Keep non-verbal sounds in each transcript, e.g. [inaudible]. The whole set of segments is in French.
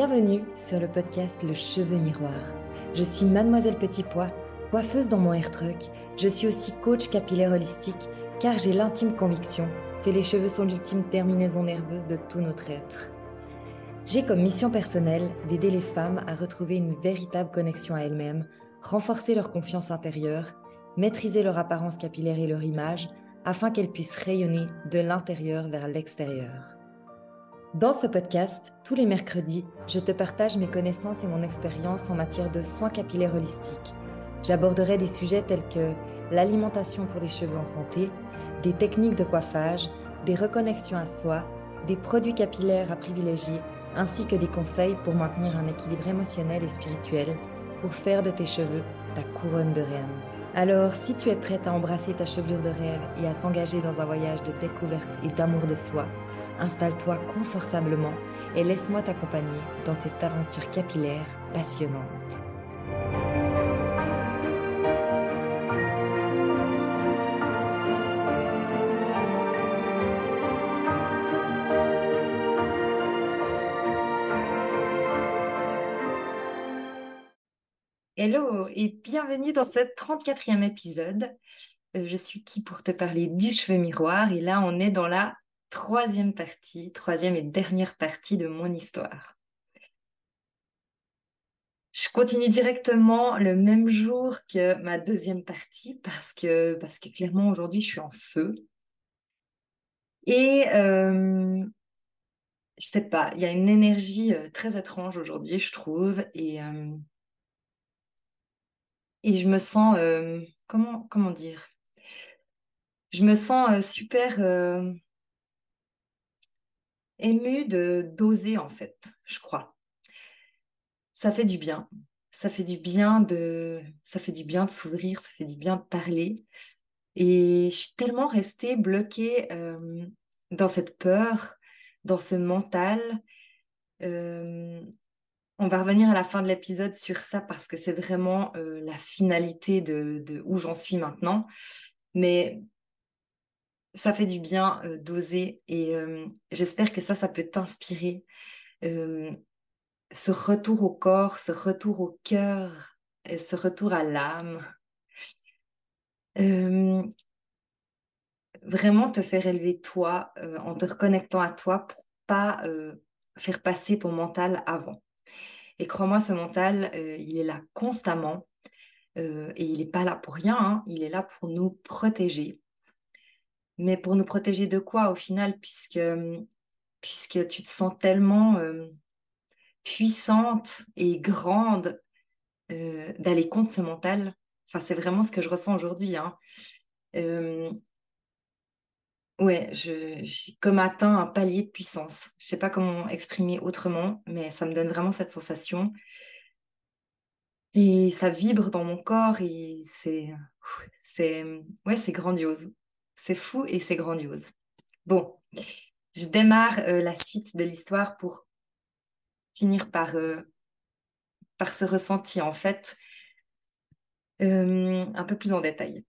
Bienvenue sur le podcast Le Cheveu Miroir. Je suis Mademoiselle Petit Pois, coiffeuse dans mon hair truck. Je suis aussi coach capillaire holistique car j'ai l'intime conviction que les cheveux sont l'ultime terminaison nerveuse de tout notre être. J'ai comme mission personnelle d'aider les femmes à retrouver une véritable connexion à elles-mêmes, renforcer leur confiance intérieure, maîtriser leur apparence capillaire et leur image afin qu'elles puissent rayonner de l'intérieur vers l'extérieur. Dans ce podcast, tous les mercredis, je te partage mes connaissances et mon expérience en matière de soins capillaires holistiques. J'aborderai des sujets tels que l'alimentation pour les cheveux en santé, des techniques de coiffage, des reconnexions à soi, des produits capillaires à privilégier, ainsi que des conseils pour maintenir un équilibre émotionnel et spirituel pour faire de tes cheveux ta couronne de reine. Alors, si tu es prête à embrasser ta chevelure de rêve et à t'engager dans un voyage de découverte et d'amour de soi, installe-toi confortablement et laisse-moi t'accompagner dans cette aventure capillaire passionnante. Hello et bienvenue dans ce 34e épisode. Euh, je suis qui pour te parler du cheveu miroir et là on est dans la troisième partie, troisième et dernière partie de mon histoire. Je continue directement le même jour que ma deuxième partie parce que, parce que clairement aujourd'hui je suis en feu. Et euh, je sais pas, il y a une énergie euh, très étrange aujourd'hui, je trouve. Et, euh, et je me sens, euh, comment, comment dire? Je me sens super ému de d'oser en fait, je crois. Ça fait du bien. Ça fait du bien de ça fait du bien de s'ouvrir, ça fait du bien de parler. Et je suis tellement restée bloquée dans cette peur, dans ce mental. On va revenir à la fin de l'épisode sur ça parce que c'est vraiment la finalité de, de où j'en suis maintenant. Mais ça fait du bien euh, d'oser et euh, j'espère que ça, ça peut t'inspirer. Euh, ce retour au corps, ce retour au cœur, ce retour à l'âme. vraiment te faire élever toi en te reconnectant à toi pour pas faire passer ton mental avant. Et crois-moi, ce mental, il est là constamment et il n'est pas là pour rien, hein. il est là pour nous protéger mais pour nous protéger de quoi au final, puisque, puisque tu te sens tellement euh, puissante et grande euh, d'aller contre ce mental? Enfin, c'est vraiment ce que je ressens aujourd'hui. Hein. Euh, ouais, j'ai comme atteint un palier de puissance. Je sais pas comment exprimer autrement, mais ça me donne vraiment cette sensation. Et ça vibre dans mon corps et c'est, ouais, c'est grandiose. C'est fou et c'est grandiose. Bon, je démarre euh, la suite de l'histoire pour finir par, euh, par ce ressenti, en fait, euh, un peu plus en détail.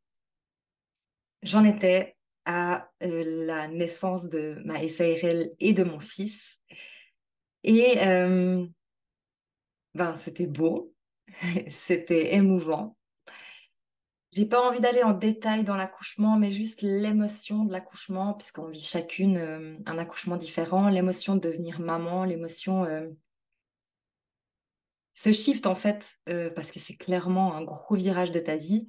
J'en étais à la naissance de ma SARL et de mon fils. Et ben, c'était beau, [laughs] c'était émouvant. J'ai pas envie d'aller en détail dans l'accouchement, mais juste l'émotion de l'accouchement, puisqu'on vit chacune euh, un accouchement différent, l'émotion de devenir maman, l'émotion euh, ce shift en fait, euh, parce que c'est clairement un gros virage de ta vie.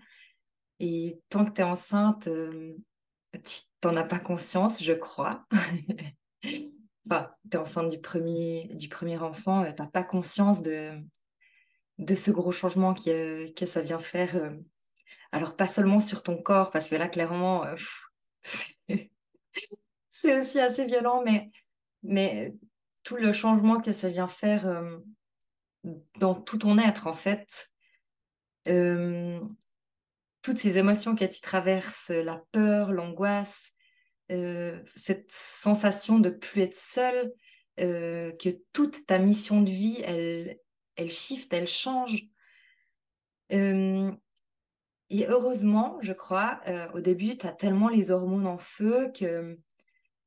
Et tant que tu es enceinte, tu n'en as pas conscience, je crois. [laughs] enfin, tu es enceinte du premier, du premier enfant, tu n'as pas conscience de, de ce gros changement que, que ça vient faire alors, pas seulement sur ton corps, parce que là, clairement, euh, [laughs] c'est aussi assez violent, mais, mais tout le changement que ça vient faire euh, dans tout ton être, en fait, euh, toutes ces émotions que tu traverses, la peur, l'angoisse, cette sensation de plus être seule, que toute ta mission de vie, elle, elle shift, elle change. Et heureusement, je crois, euh, au début, tu as tellement les hormones en feu que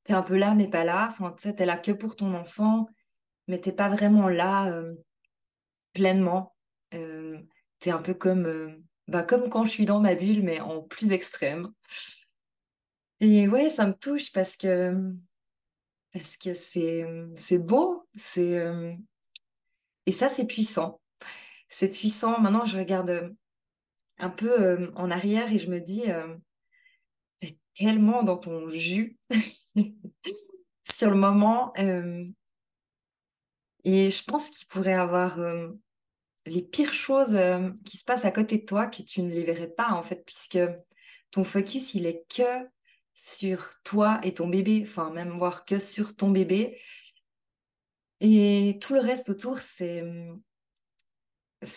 tu es un peu là, mais pas là. Enfin, tu sais, tu es là que pour ton enfant. mais t'es pas vraiment là euh, pleinement. Euh, t'es un peu comme, euh, bah, comme quand je suis dans ma bulle, mais en plus extrême. Et ouais, ça me touche parce que parce que c'est c'est beau, c'est et ça c'est puissant. C'est puissant. Maintenant, je regarde un peu en arrière et je me dis c'est tellement dans ton jus [laughs] sur le moment. et je pense qu'il pourrait avoir les pires choses qui se passent à côté de toi que tu ne les verrais pas en fait, puisque ton focus il est que sur toi et ton bébé, enfin même voir que sur ton bébé. Et tout le reste autour, c'est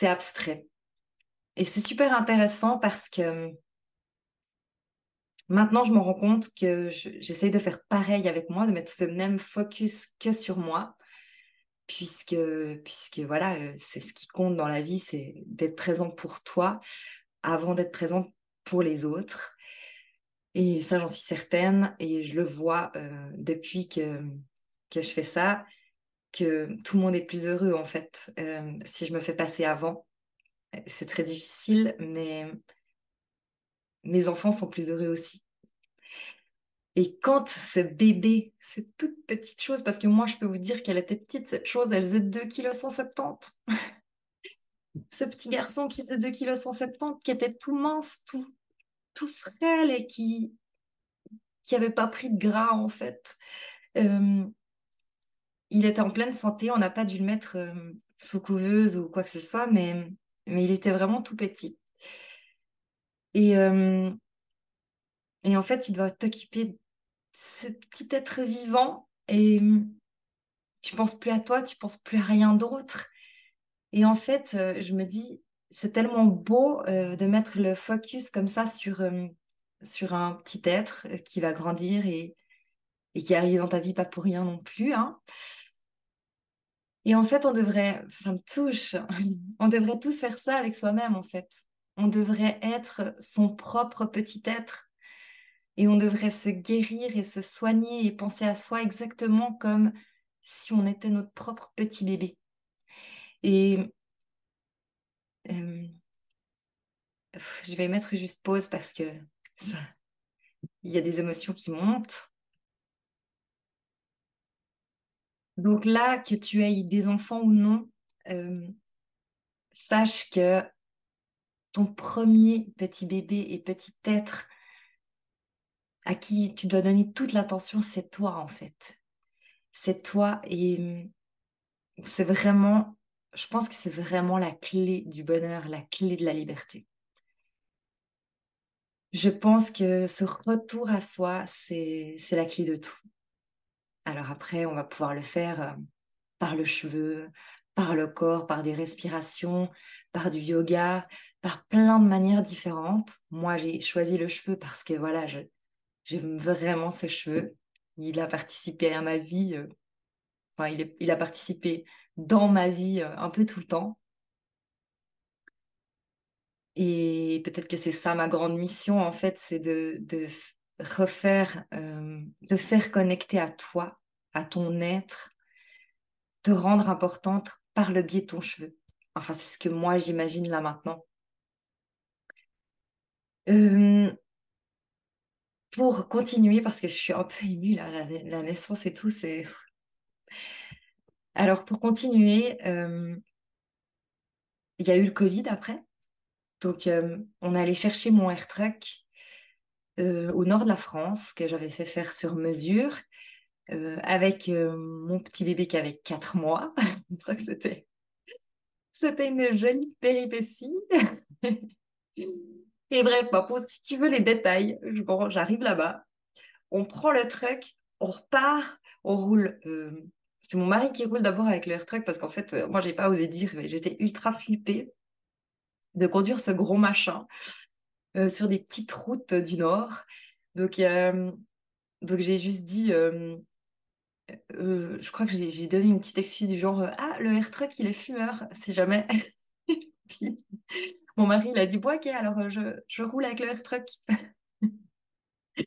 abstrait. Et c'est super intéressant parce que maintenant, je me rends compte que j'essaye de faire pareil avec moi, de mettre ce même focus que sur moi, puisque, puisque voilà, euh, c'est ce qui compte dans la vie, c'est d'être présent pour toi avant d'être présent pour les autres. Et ça, j'en suis certaine, et je le vois euh, depuis que, que je fais ça, que tout le monde est plus heureux en fait, euh, si je me fais passer avant. C'est très difficile, mais mes enfants sont plus heureux aussi. Et quand ce bébé, cette toute petite chose, parce que moi je peux vous dire qu'elle était petite, cette chose, elle faisait 2 kg 170. ce petit garçon qui faisait 2 kg 170, qui était tout mince, tout, tout frêle et qui qui avait pas pris de gras en fait. Il était en pleine santé, on n'a pas dû le mettre sous couveuse ou quoi que ce soit, mais, mais il était vraiment tout petit. Et, euh, et en fait, il doit t'occuper ce petit être vivant et tu penses plus à toi, tu penses plus à rien d'autre. Et en fait, euh, je me dis, c'est tellement beau euh, de mettre le focus comme ça sur, sur un petit être qui va grandir et, et qui arrive dans ta vie pas pour rien non plus. Hein. Et en fait, on devrait, ça me touche, [laughs] on devrait tous faire ça avec soi-même en fait. On devrait être son propre petit être et on devrait se guérir et se soigner et penser à soi exactement comme si on était notre propre petit bébé. Et euh, je vais mettre juste pause parce que ça, il y a des émotions qui montent. Donc là, que tu aies des enfants ou non, euh, sache que ton premier petit bébé et petit être à qui tu dois donner toute l'attention, c'est toi en fait. C'est toi et hum, c'est vraiment, je pense que c'est vraiment la clé du bonheur, la clé de la liberté. Je pense que ce retour à soi, c'est la clé de tout. Alors après, on va pouvoir le faire euh, par le cheveu, par le corps, par des respirations, par du yoga, par plein de manières différentes. Moi, j'ai choisi le cheveu parce que voilà, J'aime vraiment ses cheveux. Il a participé à ma vie. Euh, enfin, il, il, a participé dans ma vie euh, un peu tout le temps. Et peut-être que c'est ça ma grande mission, en fait, c'est de, de, refaire, euh, de faire connecter à toi, à ton être, te rendre importante par le biais de ton cheveu. Enfin, c'est ce que moi j'imagine là maintenant. Euh, pour continuer, parce que je suis un peu émue là, la, naissance et tout, c'est. Alors, pour continuer, euh, il y a eu le Covid après. Donc, euh, on allé chercher mon air truck euh, au nord de la France, que j'avais fait faire sur mesure, avec mon petit bébé qui avait 4 mois. [laughs] que c'était. C'était une jolie péripétie. [laughs] Et bref, bah, si tu veux les détails, j'arrive là-bas, on prend le truck, on repart, on roule. Euh, c'est mon mari qui roule d'abord avec le truck parce qu'en fait, euh, moi, j'ai pas osé dire, mais j'étais ultra flippée de conduire ce gros machin euh, sur des petites routes du Nord. Donc, donc j'ai juste dit, je crois que j'ai donné une petite excuse du genre, ah, le air truck, il est fumeur, si jamais. [laughs] Mon mari, il a dit, bon, ok, alors euh, je, roule avec le air truck. [laughs]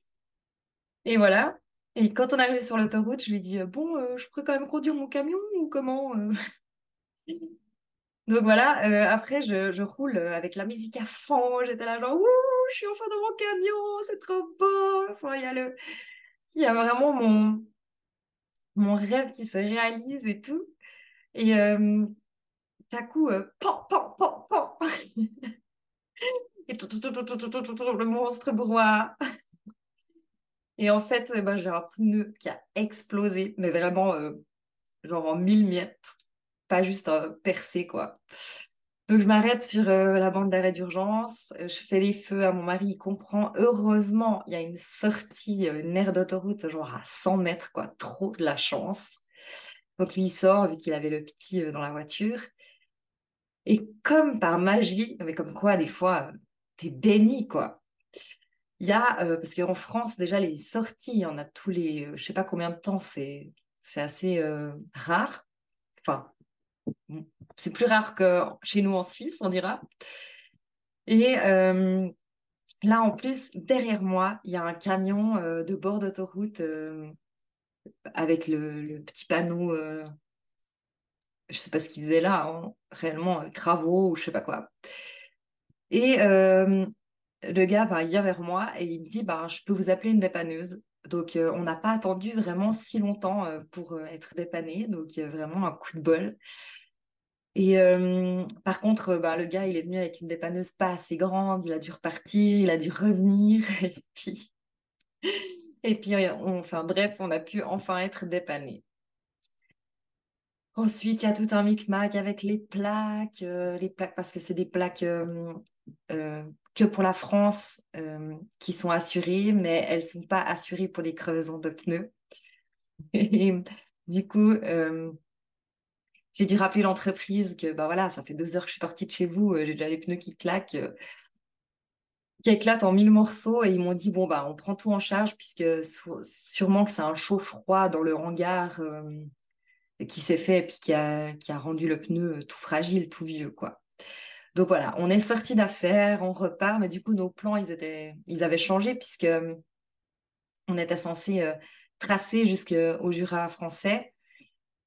Et voilà. Et quand on arrive sur l'autoroute, je lui dis bon, je pourrais quand même conduire mon camion ou comment Donc voilà, euh, après, je, roule avec la musique à fond. J'étais là, genre, ouh, je suis enfin dans mon camion, c'est trop beau. Il y a le, il y a vraiment mon, mon rêve qui se réalise et tout. Et euh, d'un coup, euh, pan, pan, pan, pan. [laughs] et tout, tout, tout, tout, tout, tout, tout, le monstre broie. Et en fait, ben, j'ai un pneu qui a explosé, mais vraiment, euh, genre en mille miettes pas juste un percé, quoi. Donc, je m'arrête sur euh, la bande d'arrêt d'urgence. Euh, je fais les feux à mon mari. Il comprend. Heureusement, il y a une sortie, euh, une aire d'autoroute, genre à 100 mètres, quoi. Trop de la chance. Donc, lui, il sort, vu qu'il avait le petit dans la voiture. Et comme par magie, mais comme quoi, des fois, t'es béni, quoi. Il y a, parce qu'en France, déjà, les sorties, il y en a tous les, je sais pas combien de temps, c'est assez rare. Enfin, c'est plus rare que chez nous en Suisse, on dira. Et euh, là, en plus, derrière moi, il y a un camion euh, de bord d'autoroute euh, avec le, petit panneau. je sais pas ce qu'il faisait là, hein, réellement travaux ou je sais pas quoi. Et le gars, bah, vient vers moi et il me dit, bah, je peux vous appeler une dépanneuse. Donc, on n'a pas attendu vraiment si longtemps pour être dépanné. Donc, vraiment un coup de bol. Et par contre, bah, le gars, il est venu avec une dépanneuse pas assez grande, il a dû repartir, il a dû revenir, [laughs] et puis, et puis enfin bref, on a pu enfin être dépanné. Ensuite, il y a tout un micmac avec les plaques, euh, les plaques parce que c'est des plaques euh, que pour la France qui sont assurées, mais elles sont pas assurées pour les crevaisons de pneus. [laughs] Et du coup, j'ai dû rappeler l'entreprise que bah voilà, ça fait deux heures que je suis partie de chez vous, euh, j'ai déjà les pneus qui claquent, euh, qui éclatent en mille morceaux et ils m'ont dit bon bah on prend tout en charge puisque sûrement que c'est un chaud-froid dans le hangar euh, qui s'est fait et puis qui a, qui a rendu le pneu tout fragile, tout vieux quoi. Donc voilà, on est sorti d'affaires, on repart, mais du coup nos plans ils étaient, ils avaient changé puisque on était censé tracer jusqu'au Jura français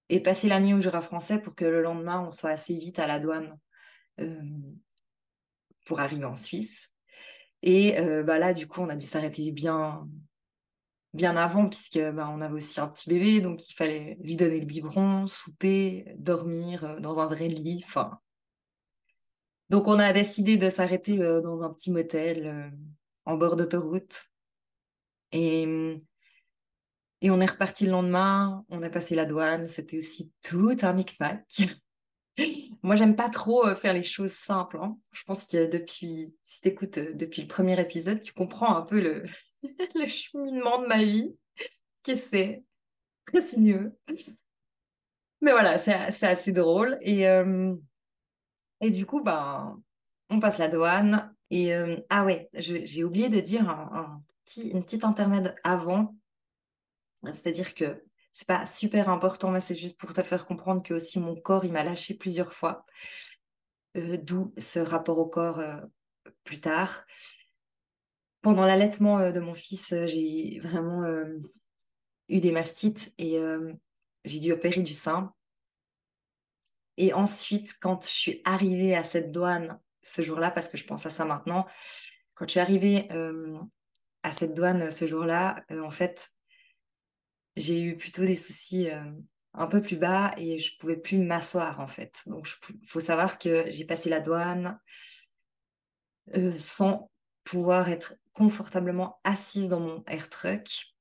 et passer la nuit au Jura français pour que le lendemain, on soit assez vite à la douane euh, pour arriver en Suisse. Et euh, bah là, du coup, on a dû s'arrêter bien, bien avant, puisque bah, on avait aussi un petit bébé, donc il fallait lui donner le biberon, souper, dormir euh, dans un vrai lit. Enfin, donc on a décidé de s'arrêter dans un petit motel en bord d'autoroute. Et et on est reparti le lendemain, on a passé la douane, c'était aussi tout un micmac. Moi, j'aime pas trop euh, faire les choses simples. Hein. Je pense que depuis, si tu euh, depuis le premier épisode, tu comprends un peu le, [laughs] cheminement de ma vie, que c'est très sinueux. Mais voilà, c'est assez drôle. Et, euh, et du coup, ben, on passe la douane. Et ah ouais, j'ai oublié de dire un, petit, une petite intermède avant c'est-à-dire que c'est pas super important, mais c'est juste pour te faire comprendre que aussi mon corps, il m'a lâché plusieurs fois. Euh, d'où ce rapport au corps euh, plus tard. Pendant l'allaitement euh, de mon fils, j'ai vraiment eu des mastites et j'ai dû opérer du sein. Et ensuite, quand je suis arrivée à cette douane ce jour-là, parce que je pense à ça maintenant, quand je suis arrivée à cette douane ce jour-là, en fait, j'ai eu plutôt des soucis un peu plus bas et je pouvais plus m'asseoir en fait. Donc il faut savoir que j'ai passé la douane sans pouvoir être confortablement assise dans mon air truck.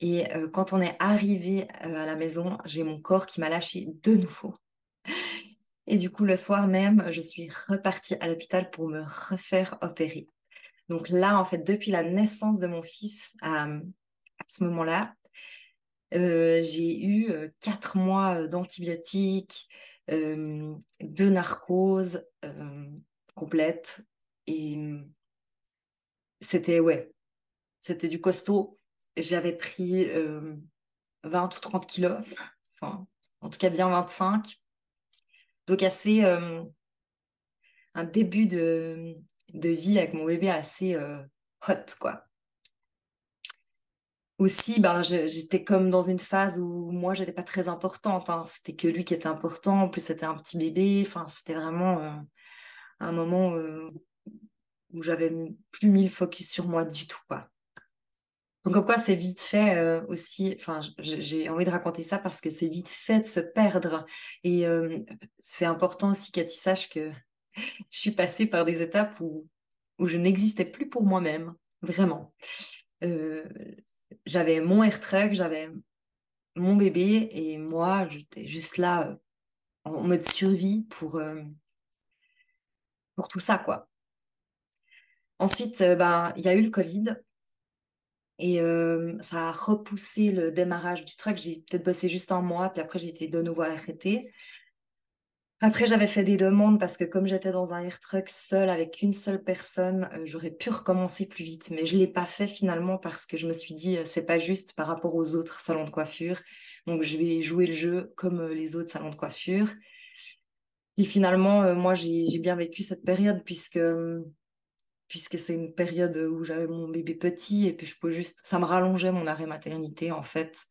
Et quand on est arrivé à la maison, j'ai mon corps qui m'a lâché de nouveau. Et du coup, le soir même, je suis repartie à l'hôpital pour me refaire opérer. Donc là, en fait, depuis la naissance de mon fils, à ce moment-là, euh, j'ai eu euh, quatre mois euh, d'antibiotiques, de narcose complète. Et c'était, ouais, c'était du costaud. J'avais pris 20 ou 30 kilos, enfin, en tout cas bien 25. Donc assez un début de, de vie avec mon bébé assez hot, quoi. Aussi, ben, j'étais comme dans une phase où moi, j'étais pas très importante. Hein. C'était que lui qui était important. En plus, c'était un petit bébé. Enfin, c'était vraiment euh, un moment euh, où j'avais plus mis le focus sur moi du tout. Quoi. Donc, comme quoi, c'est vite fait euh, aussi. Enfin, j'ai envie de raconter ça parce que c'est vite fait de se perdre. Et c'est important aussi que tu saches que [laughs] je suis passée par des étapes où, où je n'existais plus pour moi-même. Vraiment j'avais mon air truck, j'avais mon bébé et moi, j'étais juste là euh, en mode survie pour, euh, pour tout ça, quoi. Ensuite, euh, ben, il y a eu le Covid et ça a repoussé le démarrage du truck. J'ai peut-être bossé juste un mois, puis après, j'ai été de nouveau arrêtée. Après, j'avais fait des demandes parce que comme j'étais dans un air truck seul avec une seule personne, euh, j'aurais pu recommencer plus vite. Mais je l'ai pas fait finalement parce que je me suis dit, euh, c'est pas juste par rapport aux autres salons de coiffure. Donc, je vais jouer le jeu comme euh, les autres salons de coiffure. Et finalement, moi, j'ai bien vécu cette période puisque puisque c'est une période où j'avais mon bébé petit et puis je peux juste, ça me rallongeait mon arrêt maternité en fait.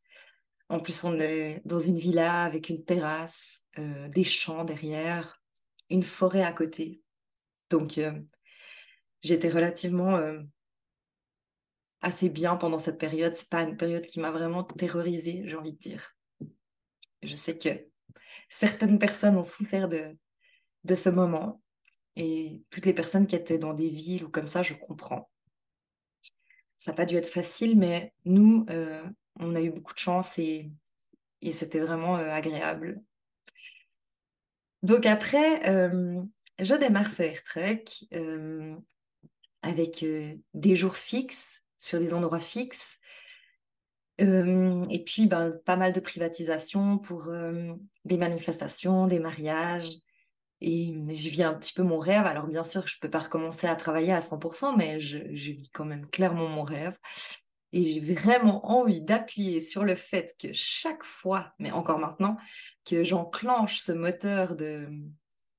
En plus, on est dans une villa avec une terrasse, euh, des champs derrière, une forêt à côté. Donc, euh, j'étais relativement euh, assez bien pendant cette période. C'est pas une période qui m'a vraiment terrorisée, j'ai envie de dire. Je sais que certaines personnes ont souffert de, de ce moment. Et toutes les personnes qui étaient dans des villes ou comme ça, je comprends. Ça n'a pas dû être facile, mais nous, on a eu beaucoup de chance et, c'était vraiment euh, agréable. Donc après, euh, je démarre ce Air euh, avec des jours fixes sur des endroits fixes. et puis ben, pas mal de privatisation pour des manifestations, des mariages. Et je vis un petit peu mon rêve. Alors bien sûr, je ne peux pas recommencer à travailler à 100%, mais je, je vis quand même clairement mon rêve. Et j'ai vraiment envie d'appuyer sur le fait que chaque fois, mais encore maintenant, que j'enclenche ce moteur de,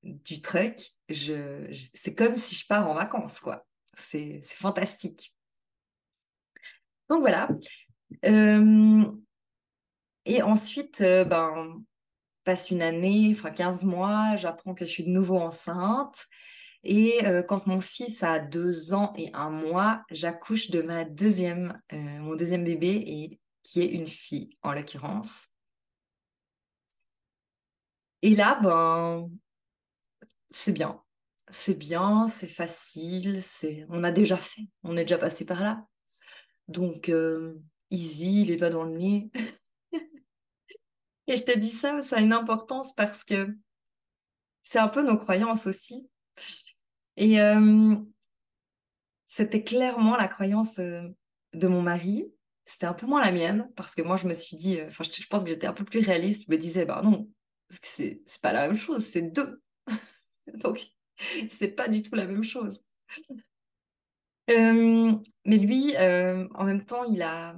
du truck, c'est comme si je pars en vacances, quoi. C'est, fantastique. Donc voilà. Euh, et ensuite, euh, ben, passe une année, enfin 15 mois, j'apprends que je suis de nouveau enceinte. Et euh, quand mon fils a deux ans et un mois, j'accouche de ma deuxième, euh, mon deuxième bébé, et, qui est une fille en l'occurrence. Et là, ben, c'est bien. C'est bien, c'est facile, c'est... on a déjà fait, on est déjà passé par là. Donc, euh, easy, les doigts dans le nez. [laughs] et je te dis ça, ça a une importance parce que c'est un peu nos croyances aussi. Et c'était clairement la croyance de mon mari. C'était un peu moins la mienne, parce que moi, je me suis dit, enfin, je, pense que j'étais un peu plus réaliste. Je me disais, bah non, c'est pas la même chose, c'est deux. [laughs] Donc, c'est pas du tout la même chose. mais lui, en même temps, il a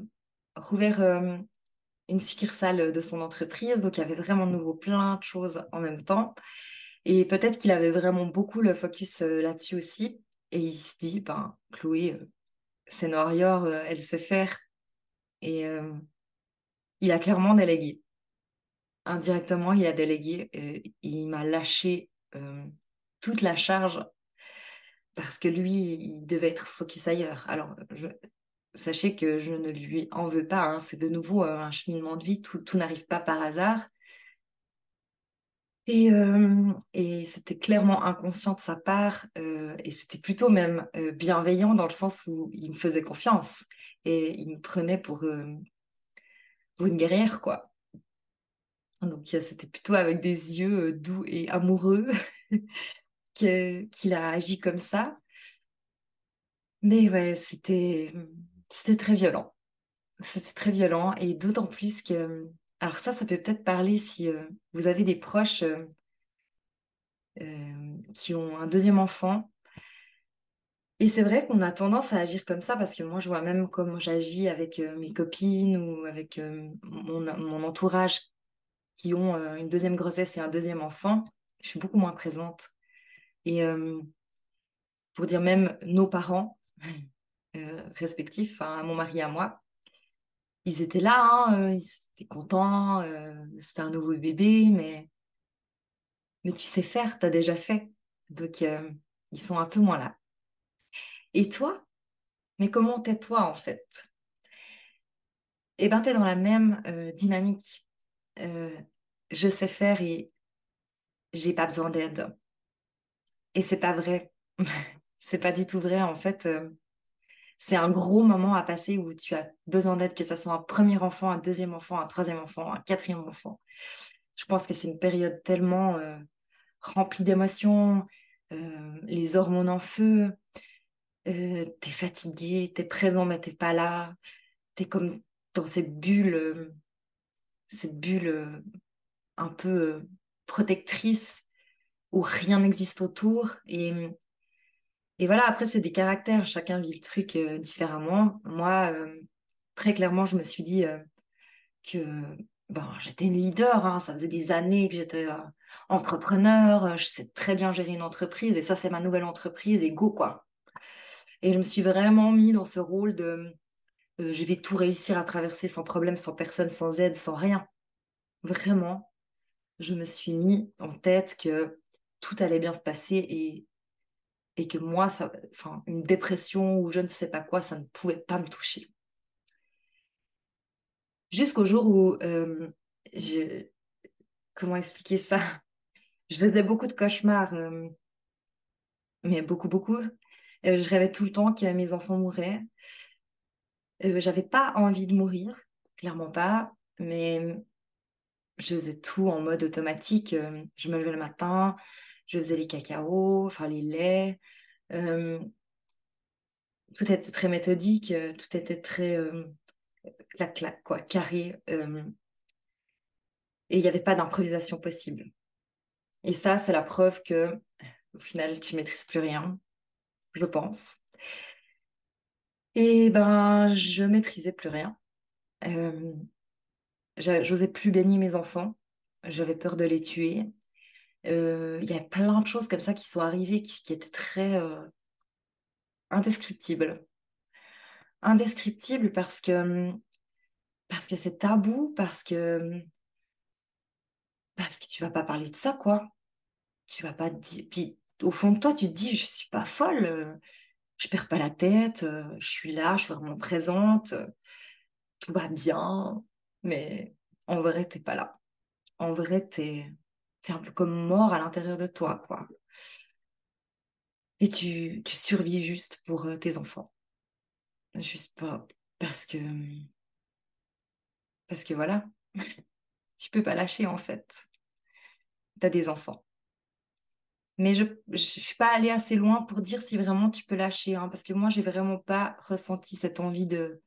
rouvert une succursale de son entreprise, donc il y avait vraiment de nouveau plein de choses en même temps. Et peut-être qu'il avait vraiment beaucoup le focus euh, là-dessus aussi. Et il se dit, ben, Chloé, euh, c'est Noirior, euh, elle sait faire. Et il a clairement délégué. Indirectement, il a délégué. Il m'a lâché toute la charge parce que lui, il devait être focus ailleurs. Alors, sachez que je ne lui en veux pas. Hein. C'est de nouveau un cheminement de vie. tout n'arrive pas par hasard. Et, c'était clairement inconscient de sa part, et c'était plutôt même bienveillant dans le sens où il me faisait confiance et il me prenait pour, pour une guerrière, quoi. Donc c'était plutôt avec des yeux doux et amoureux [laughs] qu'il a agi comme ça. Mais ouais, c'était c'était très violent. C'était très violent, et d'autant plus que alors ça, ça peut peut-être parler si euh, vous avez des proches euh, euh, qui ont un deuxième enfant. Et c'est vrai qu'on a tendance à agir comme ça parce que moi, je vois même comment j'agis avec mes copines ou avec mon, entourage qui ont une deuxième grossesse et un deuxième enfant. Je suis beaucoup moins présente. Et pour dire même nos parents [laughs] respectifs, hein, mon mari et moi, ils étaient là, hein, étaient contents, c'était un nouveau bébé, mais, mais tu sais faire, tu as déjà fait. Donc, ils sont un peu moins là. Et toi? Mais comment t'es toi, en fait? Eh bien, tu es dans la même dynamique. je sais faire et j'ai pas besoin d'aide. Et c'est pas vrai. [laughs] c'est pas du tout vrai. En fait, euh, c'est un gros moment à passer où tu as besoin d'aide, que ce soit un premier enfant, un deuxième enfant, un troisième enfant, un quatrième enfant. Je pense que c'est une période tellement euh, remplie d'émotions, euh, les hormones en feu, t'es fatigué, t'es présent mais t'es pas là, t'es comme dans cette bulle, cette bulle un peu protectrice où rien n'existe autour. Et, et voilà, après, c'est des caractères. Chacun vit le truc euh, différemment. Moi, euh, très clairement, je me suis dit euh, que ben, j'étais une leader. Hein. Ça faisait des années que j'étais entrepreneur. Je sais très bien gérer une entreprise. Et ça, c'est ma nouvelle entreprise. Et go, quoi. Et je me suis vraiment mis dans ce rôle de je vais tout réussir à traverser sans problème, sans personne, sans aide, sans rien. Vraiment, je me suis mis en tête que tout allait bien se passer et, et que moi, enfin, une dépression ou je ne sais pas quoi, ça ne pouvait pas me toucher. Jusqu'au jour où euh, je... Comment expliquer ça? [laughs] Je faisais beaucoup de cauchemars, euh, mais beaucoup, beaucoup. Euh, je rêvais tout le temps que mes enfants mouraient. J'avais pas envie de mourir, clairement pas, mais je faisais tout en mode automatique. Je me levais le matin, je faisais les cacaos, enfin les laits. Tout était très méthodique, tout était très euh, clac-clac, quoi, carré. et il n'y avait pas d'improvisation possible. Et ça, c'est la preuve que, au final, tu maîtrises plus rien, je pense. Et ben, je maîtrisais plus rien. J'osais plus baigner mes enfants. J'avais peur de les tuer. Il y a plein de choses comme ça qui sont arrivées qui, étaient très indescriptibles. Indescriptibles parce que parce que c'est tabou, parce que parce que tu vas pas parler de ça, quoi. Tu vas pas dire. Puis au fond de toi, tu te dis, je suis pas folle, je perds pas la tête, je suis là, je suis vraiment présente, tout va bien, mais en vrai, t'es pas là. En vrai, t'es un peu comme mort à l'intérieur de toi, quoi. Et tu, tu survis juste pour euh, tes enfants. Juste pas parce que. Parce que voilà. [laughs] tu peux pas lâcher, en fait. Tu as des enfants. Mais je ne suis pas allée assez loin pour dire si vraiment tu peux lâcher, hein, parce que moi, j'ai vraiment pas ressenti cette envie de,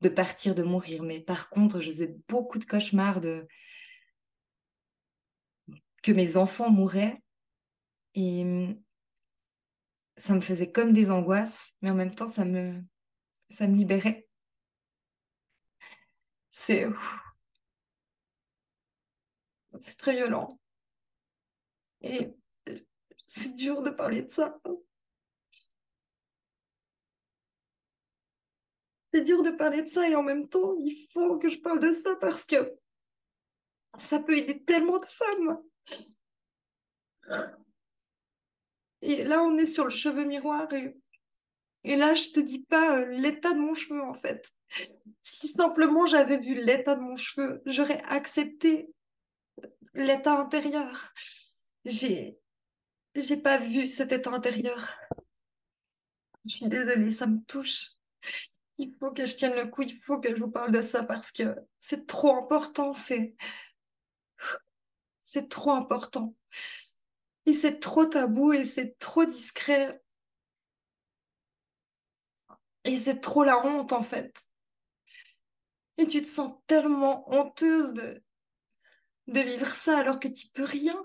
de partir, de mourir. Mais par contre, je faisais beaucoup de cauchemars de que mes enfants mouraient. Et ça me faisait comme des angoisses, mais en même temps, ça me, ça me libérait. C'est c'est très violent. Et c'est dur de parler de ça. C'est dur de parler de ça et en même temps, il faut que je parle de ça parce que ça peut aider tellement de femmes. Et là, on est sur le cheveu miroir et, là, je te dis pas euh, l'état de mon cheveu en fait. Si simplement j'avais vu l'état de mon cheveu, j'aurais accepté l'état intérieur. J'ai j'ai pas vu cet état intérieur. Je suis désolée, ça me touche. Il faut que je tienne le coup, il faut que je vous parle de ça parce que c'est trop important, c'est c'est trop important. Et c'est trop tabou et c'est trop discret. Et c'est trop la honte en fait. Et tu te sens tellement honteuse de, de vivre ça alors que tu peux rien.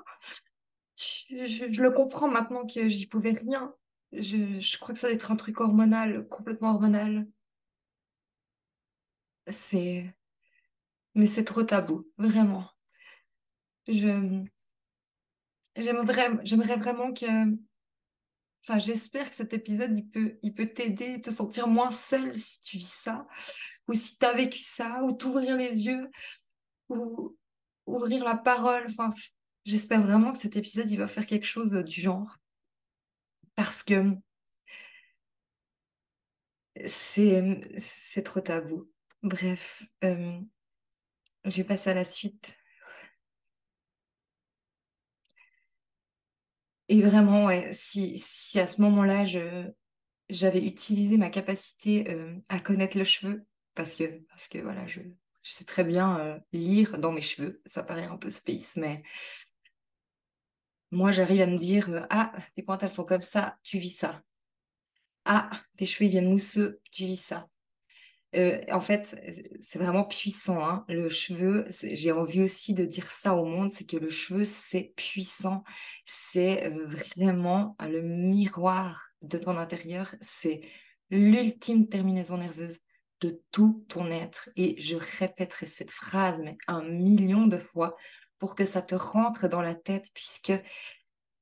Je, le comprends maintenant que j'y pouvais rien. Je, je crois que ça doit être un truc hormonal, complètement hormonal. C'est... Mais c'est trop tabou, vraiment. Je... J'aimerais, j'aimerais vraiment que, Enfin, j'espère que cet épisode, il peut, il peut t'aider, te sentir moins seul si tu vis ça, ou si tu as vécu ça, ou t'ouvrir les yeux, ou ouvrir la parole. Enfin, j'espère vraiment que cet épisode, il va faire quelque chose du genre. Parce que c'est, c'est trop tabou. Bref, euh, je vais passer à la suite. Et vraiment, si, à ce moment-là, j'avais utilisé ma capacité euh, à connaître le cheveu, parce que, voilà, je, sais très bien euh, lire dans mes cheveux. Ça paraît un peu space, mais moi, j'arrive à me dire euh, Ah, tes pointes, sont comme ça, tu vis ça. Ah, tes cheveux, ils viennent mousseux, tu vis ça. Euh, en fait, c'est vraiment puissant. Hein. Le cheveu, j'ai envie aussi de dire ça au monde, c'est que le cheveu, c'est puissant. C'est vraiment le miroir de ton intérieur. C'est l'ultime terminaison nerveuse de tout ton être. Et je répéterai cette phrase, mais un million de fois, pour que ça te rentre dans la tête, puisque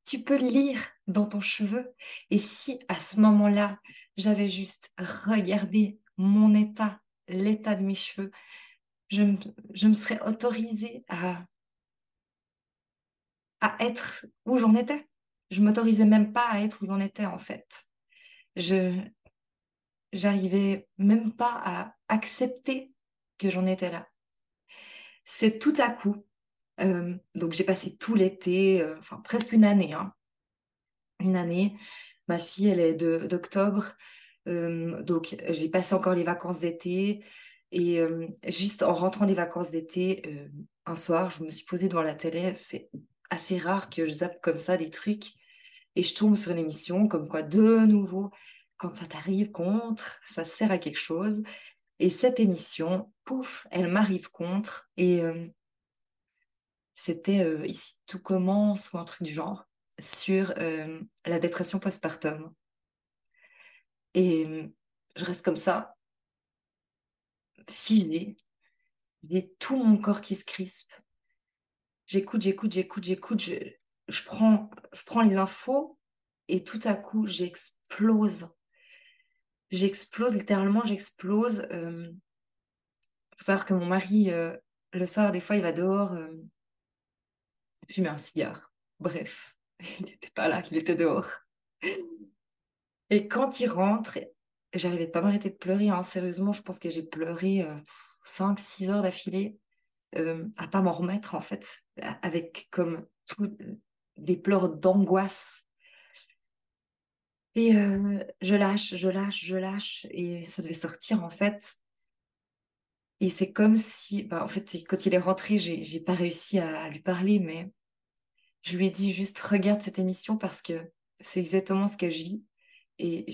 tu peux lire dans ton cheveu. Et si à ce moment-là, j'avais juste regardé mon état, l'état de mes cheveux, je me, je me serais autorisée à, à être où j'en étais. Je m'autorisais même pas à être où j'en étais en fait. Je, j'arrivais même pas à accepter que j'en étais là. C'est tout à coup, euh, donc j'ai passé tout l'été, euh, enfin presque une année, hein. une année. Ma fille, elle est d'octobre, euh, donc j'ai passé encore les vacances d'été. Et juste en rentrant des vacances d'été, un soir, je me suis posée devant la télé. C'est assez rare que je zappe comme ça des trucs. Et je tombe sur une émission comme quoi, de nouveau, quand ça t'arrive contre, ça sert à quelque chose. Et cette émission, pouf, elle m'arrive contre. Et euh, c'était euh, ici tout commence ou un truc du genre sur euh, la dépression postpartum. Et je reste comme ça, filée. J'ai tout mon corps qui se crispe. J'écoute, j'écoute, j'écoute, j'écoute. Je, prends, je prends les infos et tout à coup, j'explose j'explose, littéralement, j'explose. Il faut savoir que mon mari, le soir, des fois, il va dehors fumer un cigare. Bref, [laughs] il n'était pas là, il était dehors. Et quand il rentre, j'arrivais pas à m'arrêter de pleurer. Hein. Sérieusement, je pense que j'ai pleuré 5-6 heures d'affilée à pas m'en remettre, en fait, avec comme tout, des pleurs d'angoisse et euh, je lâche, je lâche, je lâche, et ça devait sortir en fait. Et c'est comme si, bah, en fait, quand il est rentré, j'ai pas réussi à, lui parler, mais je lui ai dit juste regarde cette émission parce que c'est exactement ce que je vis et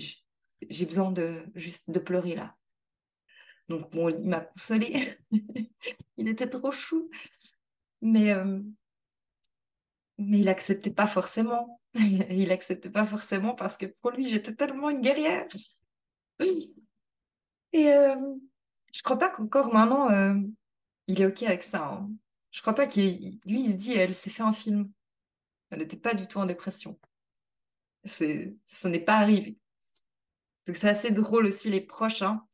j'ai besoin de juste de pleurer là. Donc bon, il m'a consolé. [laughs] il était trop chou, mais euh, mais il acceptait pas forcément. [laughs] il acceptait pas forcément parce que pour lui, j'étais tellement une guerrière. Et euh, je crois pas qu'encore maintenant, euh, il est OK avec ça. Hein. Je crois pas qu'il lui, il se dit, elle s'est fait un film. Elle n'était pas du tout en dépression. Ça n'est pas arrivé. Donc c'est assez drôle aussi les proches. Hein.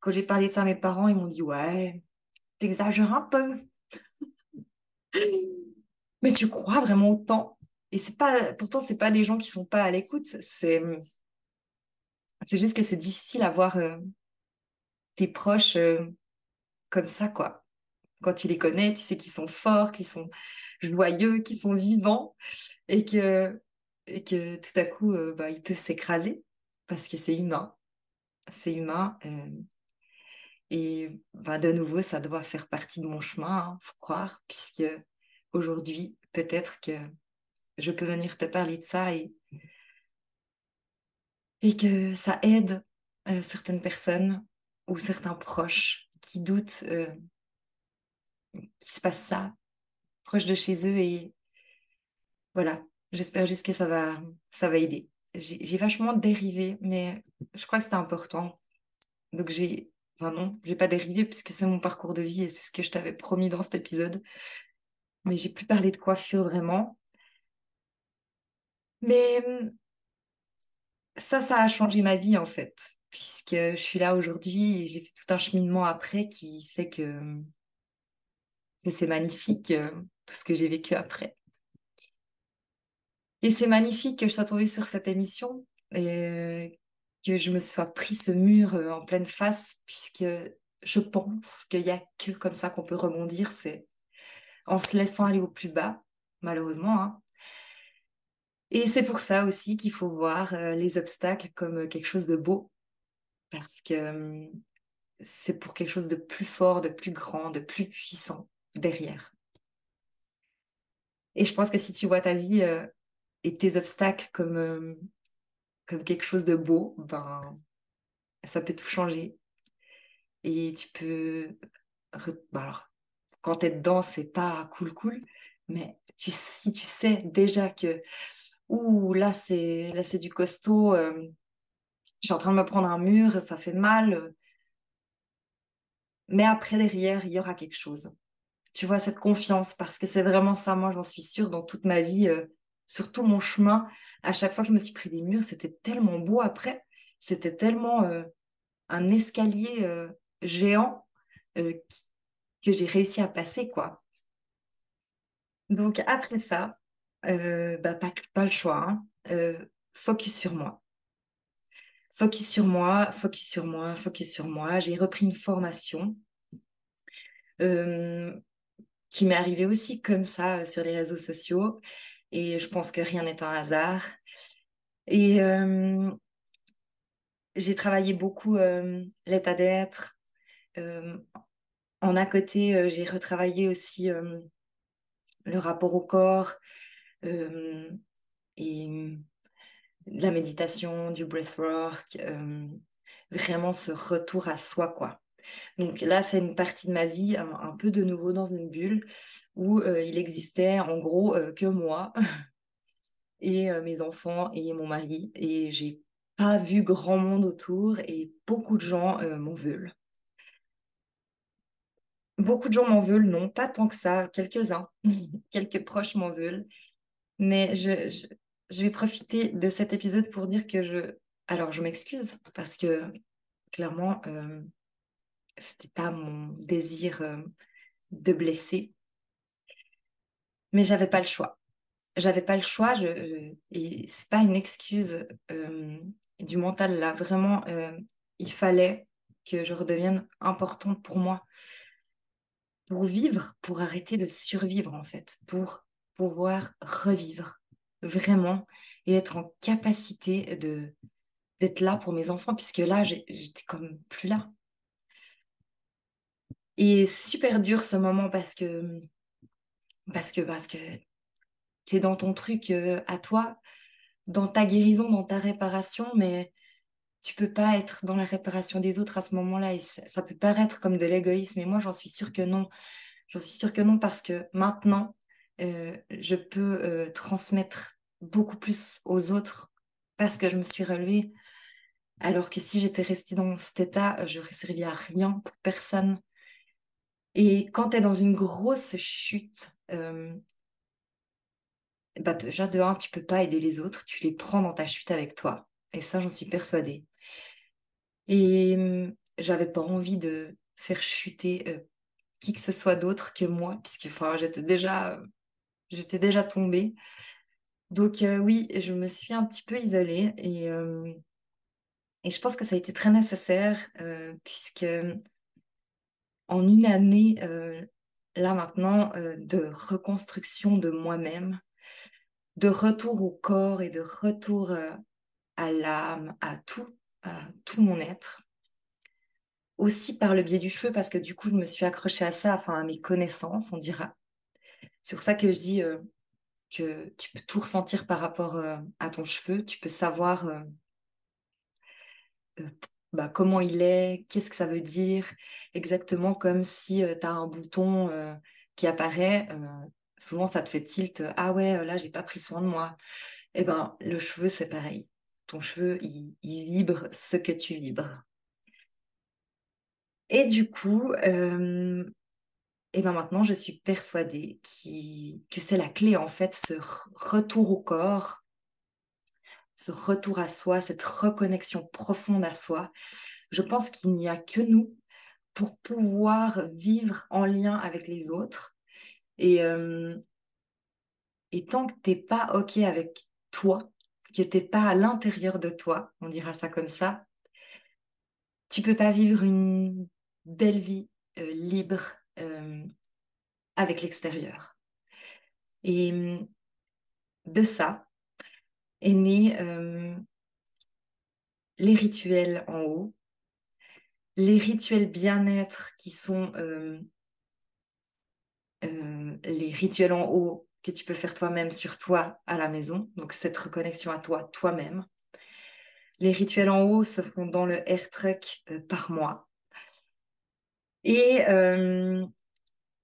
Quand j'ai parlé de ça à mes parents, ils m'ont dit, ouais, t'exagères un peu. [laughs] Mais tu crois vraiment autant Et c'est pas, pourtant, c'est pas des gens qui sont pas à l'écoute. C'est, c'est juste que c'est difficile à voir euh, tes proches euh, comme ça, quoi. Quand tu les connais, tu sais qu'ils sont forts, qu'ils sont joyeux, qu'ils sont vivants, et que, et que tout à coup, euh, bah, ils peuvent s'écraser parce que c'est humain. C'est humain. et bah, de nouveau, ça doit faire partie de mon chemin, hein, faut croire, puisque aujourd'hui, peut-être que je peux venir te parler de ça et, et que ça aide euh, certaines personnes ou certains proches qui doutent euh, qu'il se passe ça proche de chez eux et voilà, j'espère juste que ça va, ça va aider. J'ai vachement dérivé, mais je crois que c'était important. Donc j'ai, enfin non, j'ai pas dérivé puisque c'est mon parcours de vie et c'est ce que je t'avais promis dans cet épisode mais j'ai plus parlé de coiffure vraiment. Mais ça, ça a changé ma vie en fait, puisque je suis là aujourd'hui et j'ai fait tout un cheminement après qui fait que, c'est magnifique euh, tout ce que j'ai vécu après. Et c'est magnifique que je sois tombée sur cette émission et que je me sois pris ce mur euh, en pleine face, puisque je pense qu'il n'y a que comme ça qu'on peut rebondir, c'est en se laissant aller au plus bas, malheureusement. Hein. Et c'est pour ça aussi qu'il faut voir euh, les obstacles comme euh, quelque chose de beau, parce que c'est pour quelque chose de plus fort, de plus grand, de plus puissant derrière. Et je pense que si tu vois ta vie et tes obstacles comme comme quelque chose de beau, ben, ça peut tout changer. Et tu peux. Ben alors, quand tu es dedans, c'est pas cool, cool, mais tu, si tu sais déjà que, ouh, là, c'est, là, c'est du costaud, euh, je suis en train de me prendre un mur, ça fait mal. Mais après, derrière, il y aura quelque chose. Tu vois, cette confiance, parce que c'est vraiment ça, moi, j'en suis sûre, dans toute ma vie, euh, sur tout mon chemin, à chaque fois que je me suis pris des murs, c'était tellement beau après. C'était tellement euh, un escalier euh, géant euh, que j'ai réussi à passer, quoi. Donc après ça, bah, pas, le choix. Hein. focus sur moi. Focus sur moi, focus sur moi, focus sur moi. J'ai repris une formation qui m'est arrivée aussi comme ça sur les réseaux sociaux. Et je pense que rien n'est un hasard. Et j'ai travaillé beaucoup l'état d'être. En à côté, j'ai retravaillé aussi le rapport au corps et la méditation, du breathwork, vraiment ce retour à soi, quoi. Donc là, c'est une partie de ma vie un, peu de nouveau dans une bulle où il existait en gros que moi [laughs] et mes enfants et mon mari. Et j'ai pas vu grand monde autour et beaucoup de gens m'en veulent. Beaucoup de gens m'en veulent, non, pas tant que ça, quelques-uns, [laughs] quelques proches m'en veulent. Mais je, je, vais profiter de cet épisode pour dire que je... Alors, je m'excuse parce que clairement, euh, c'était pas mon désir de blesser. Mais j'avais pas le choix. J'avais pas le choix je, je et c'est pas une excuse euh, du mental là. Vraiment euh, il fallait que je redevienne importante pour moi. Pour vivre pour arrêter de survivre en fait. Pour pouvoir revivre vraiment et être en capacité de d'être là pour mes enfants puisque là j'étais comme plus là et super dur ce moment parce que parce que parce que dans ton truc euh, à toi, dans ta guérison, dans ta réparation, mais tu peux pas être dans la réparation des autres à ce moment-là. Et ça, peut paraître comme de l'égoïsme, mais moi j'en suis sûre que non. J'en suis sûre que non parce que maintenant, euh, je peux euh, transmettre beaucoup plus aux autres parce que je me suis relevée. Alors que si j'étais restée dans cet état, j'aurais servi à rien pour personne. Et quand tu es dans une grosse chute, bah, déjà de un, tu peux pas aider les autres, tu les prends dans ta chute avec toi. Et ça, j'en suis persuadée. Et hum, j'avais pas envie de faire chuter euh, qui que ce soit d'autre que moi, puisque j'étais déjà, j'étais déjà tombée. Donc euh, oui, je me suis un petit peu isolée et, euh, et je pense que ça a été très nécessaire puisque en une année, là maintenant, de reconstruction de moi-même, de retour au corps et de retour euh, à l'âme, à tout, à tout mon être. Aussi par le biais du cheveu, parce que du coup, je me suis accrochée à ça, enfin à mes connaissances, on dira. C'est pour ça que je dis euh, que tu peux tout ressentir par rapport euh, à ton cheveu. Tu peux savoir bah, comment il est, qu'est-ce que ça veut dire, exactement comme si tu as un bouton qui apparaît souvent ça te fait tilt, ah ouais, là j'ai pas pris soin de moi. Eh ben, le cheveu c'est pareil. Ton cheveu, il, vibre ce que tu vibres. Et du coup, eh ben maintenant je suis persuadée que c'est la clé en fait, ce retour au corps, ce retour à soi, cette reconnexion profonde à soi. Je pense qu'il n'y a que nous pour pouvoir vivre en lien avec les autres. Et, euh, et tant que tu n'es pas OK avec toi, que tu n'es pas à l'intérieur de toi, on dira ça comme ça, tu peux pas vivre une belle vie euh, libre euh, avec l'extérieur. Et de ça est né les rituels en haut, les rituels bien-être qui sont euh, euh, les rituels en haut que tu peux faire toi-même sur toi à la maison, donc cette reconnexion à toi toi-même. Les rituels en haut se font dans le air truck euh, par mois. Et une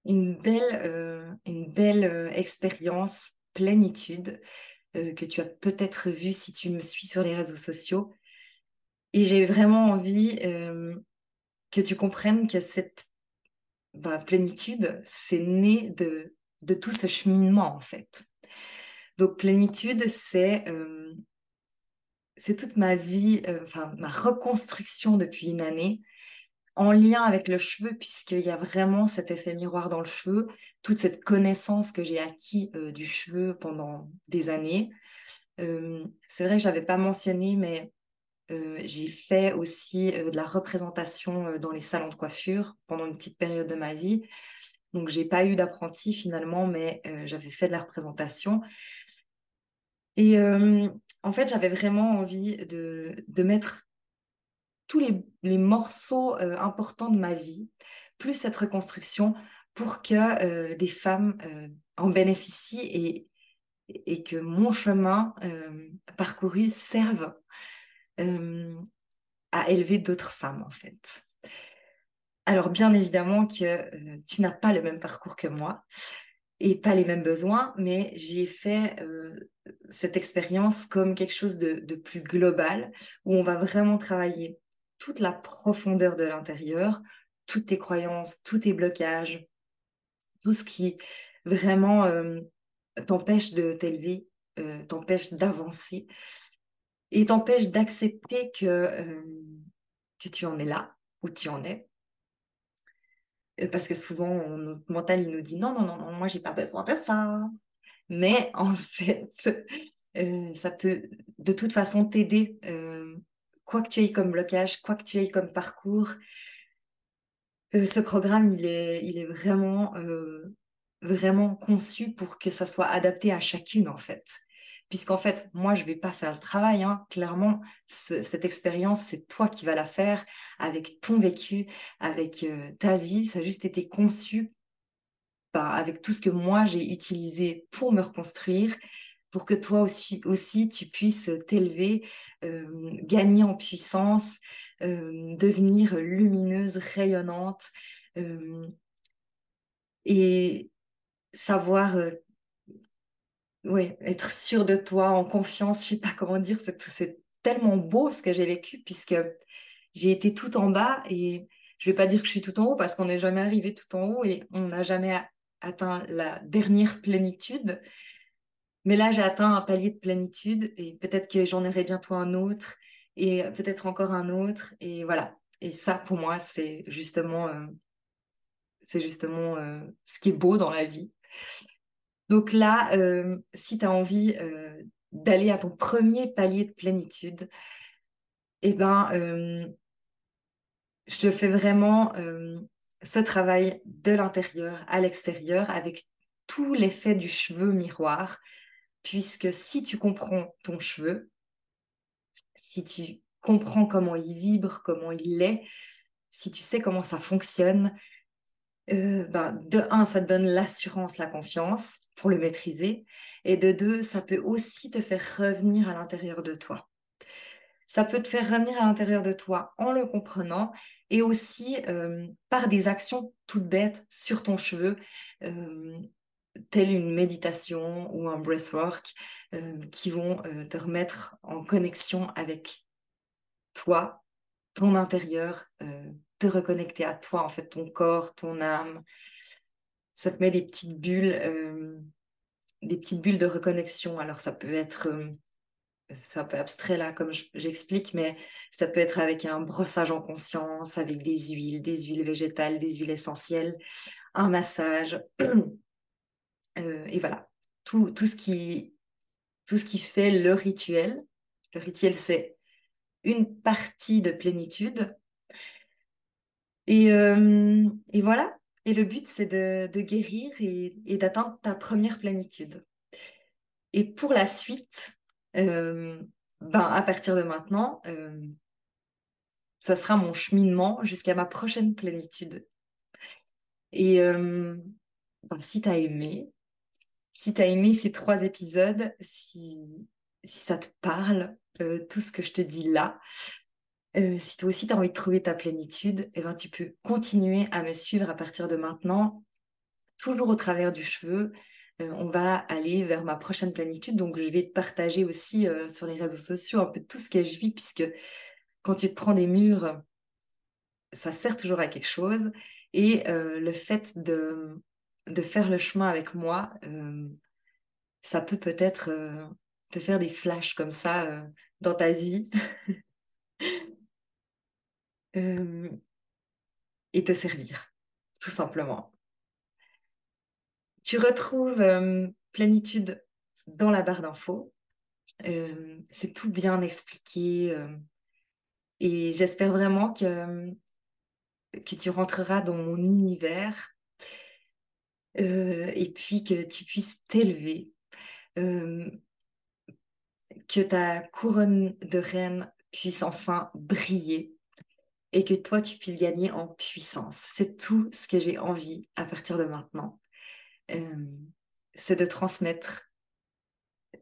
belle, une belle expérience plénitude que tu as peut-être vu si tu me suis sur les réseaux sociaux. Et j'ai vraiment envie que tu comprennes que cette bah, plénitude, c'est né de, de tout ce cheminement en fait. Donc plénitude, c'est euh, toute ma vie, euh, ma reconstruction depuis une année en lien avec le cheveu, puisqu'il y a vraiment cet effet miroir dans le cheveu, toute cette connaissance que j'ai acquis euh, du cheveu pendant des années. c'est vrai que j'avais pas mentionné, mais euh, j'ai fait aussi euh, de la représentation euh, dans les salons de coiffure pendant une petite période de ma vie. Donc, j'ai pas eu d'apprenti finalement, mais j'avais fait de la représentation. Et en fait, j'avais vraiment envie de, de mettre tous les, les morceaux importants de ma vie, plus cette reconstruction, pour que des femmes en bénéficient et, et que mon chemin parcouru serve euh, à élever d'autres femmes, en fait. Alors, bien évidemment que euh, tu n'as pas le même parcours que moi et pas les mêmes besoins, mais j'ai fait euh, cette expérience comme quelque chose de, de, plus global, où on va vraiment travailler toute la profondeur de l'intérieur, toutes tes croyances, tous tes blocages, tout ce qui vraiment t'empêche de t'élever, t'empêche d'avancer et t'empêche d'accepter que, euh, que tu en es là, où tu en es. Euh, parce que souvent, notre mental, il nous dit non, non, non, non moi, j'ai pas besoin de ça. Mais en [laughs] fait, euh, ça peut de toute façon t'aider, quoi que tu aies comme blocage, quoi que tu aies comme parcours. ce programme, il est, vraiment, vraiment conçu pour que ça soit adapté à chacune, en fait puisqu'en fait, moi, je ne vais pas faire le travail. Hein. Clairement, cette expérience, c'est toi qui vas la faire avec ton vécu, avec euh, ta vie. Ça a juste été conçu bah, avec tout ce que moi, j'ai utilisé pour me reconstruire, pour que toi aussi, tu puisses t'élever, euh, gagner en puissance, euh, devenir lumineuse, rayonnante et savoir ouais, être sûr de toi, en confiance, je sais pas comment dire, c'est tellement beau ce que j'ai vécu puisque j'ai été tout en bas et je vais pas dire que je suis tout en haut parce qu'on n'est jamais arrivé tout en haut et on n'a jamais atteint la dernière plénitude. Mais là, j'ai atteint un palier de plénitude et peut-être que j'en aurai bientôt un autre et peut-être encore un autre et voilà. Et ça, pour moi, c'est justement, euh, justement euh, ce qui est beau dans la vie. Donc là, euh, si tu as envie d'aller à ton premier palier de plénitude, eh ben, je te fais vraiment ce travail de l'intérieur à l'extérieur avec tout l'effet du cheveu miroir, puisque si tu comprends ton cheveu, si tu comprends comment il vibre, comment il est, si tu sais comment ça fonctionne, euh, ben, de un, ça te donne l'assurance, la confiance pour le maîtriser. Et de deux, ça peut aussi te faire revenir à l'intérieur de toi. Ça peut te faire revenir à l'intérieur de toi en le comprenant et aussi euh, par des actions toutes bêtes sur ton cheveu, euh, telle une méditation ou un breathwork, qui vont te remettre en connexion avec toi, ton intérieur, te reconnecter à toi, en fait, ton corps, ton âme. Ça te met des petites bulles, euh, des petites bulles de reconnexion. Alors, ça peut être euh, c'est un peu abstrait là, comme j'explique, mais ça peut être avec un brossage en conscience, avec des huiles, des huiles végétales, des huiles essentielles, un massage. [clears throat] Euh, et voilà, tout, ce qui, fait le rituel. Le rituel, c'est une partie de plénitude. Et, euh, voilà, et le but, c'est de, guérir et, d'atteindre ta première plénitude. Et pour la suite, euh, ben, à partir de maintenant, ça sera mon cheminement jusqu'à ma prochaine plénitude. Et ben, si tu aimé, si tu as aimé ces trois épisodes, si, ça te parle, tout ce que je te dis là, si toi aussi tu as envie de trouver ta plénitude, eh ben, tu peux continuer à me suivre à partir de maintenant, toujours au travers du cheveu, euh, on va aller vers ma prochaine plénitude. Donc, je vais te partager aussi euh, sur les réseaux sociaux un peu tout ce que je vis, puisque quand tu te prends des murs, ça sert toujours à quelque chose. Et euh, le fait de, de faire le chemin avec moi, ça peut peut-être te faire des flashs comme ça dans ta vie. [laughs] et te servir, tout simplement. Tu retrouves euh, plénitude dans la barre d'infos. Euh, c'est tout bien expliqué. Euh, et j'espère vraiment que tu rentreras dans mon univers et puis que tu puisses t'élever, que ta couronne de reine puisse enfin briller et que toi, tu puisses gagner en puissance. C'est tout ce que j'ai envie à partir de maintenant. Euh, c'est de transmettre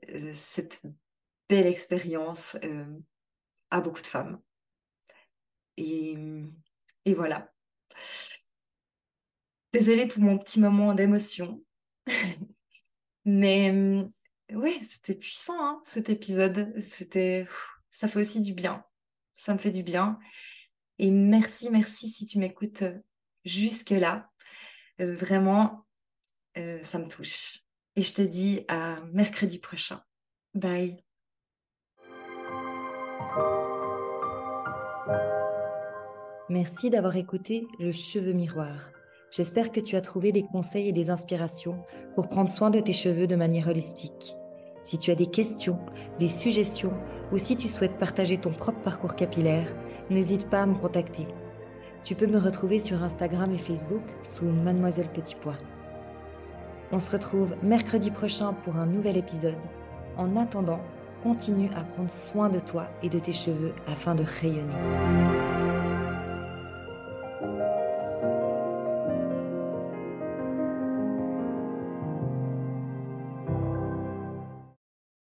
euh, cette belle expérience euh, à beaucoup de femmes. Et voilà. Désolée pour mon petit moment d'émotion. [laughs] Mais ouais, c'était puissant hein, cet épisode. C'était, ça fait aussi du bien. Ça me fait du bien. Et merci, merci si tu m'écoutes jusque-là. vraiment, euh, ça me touche. Et je te dis à mercredi prochain. Bye. Merci d'avoir écouté Le Cheveu Miroir. J'espère que tu as trouvé des conseils et des inspirations pour prendre soin de tes cheveux de manière holistique. Si tu as des questions, des suggestions ou si tu souhaites partager ton propre parcours capillaire, n'hésite pas à me contacter. Tu peux me retrouver sur Instagram et Facebook sous Mademoiselle Petit Pois. On se retrouve mercredi prochain pour un nouvel épisode. En attendant, continue à prendre soin de toi et de tes cheveux afin de rayonner.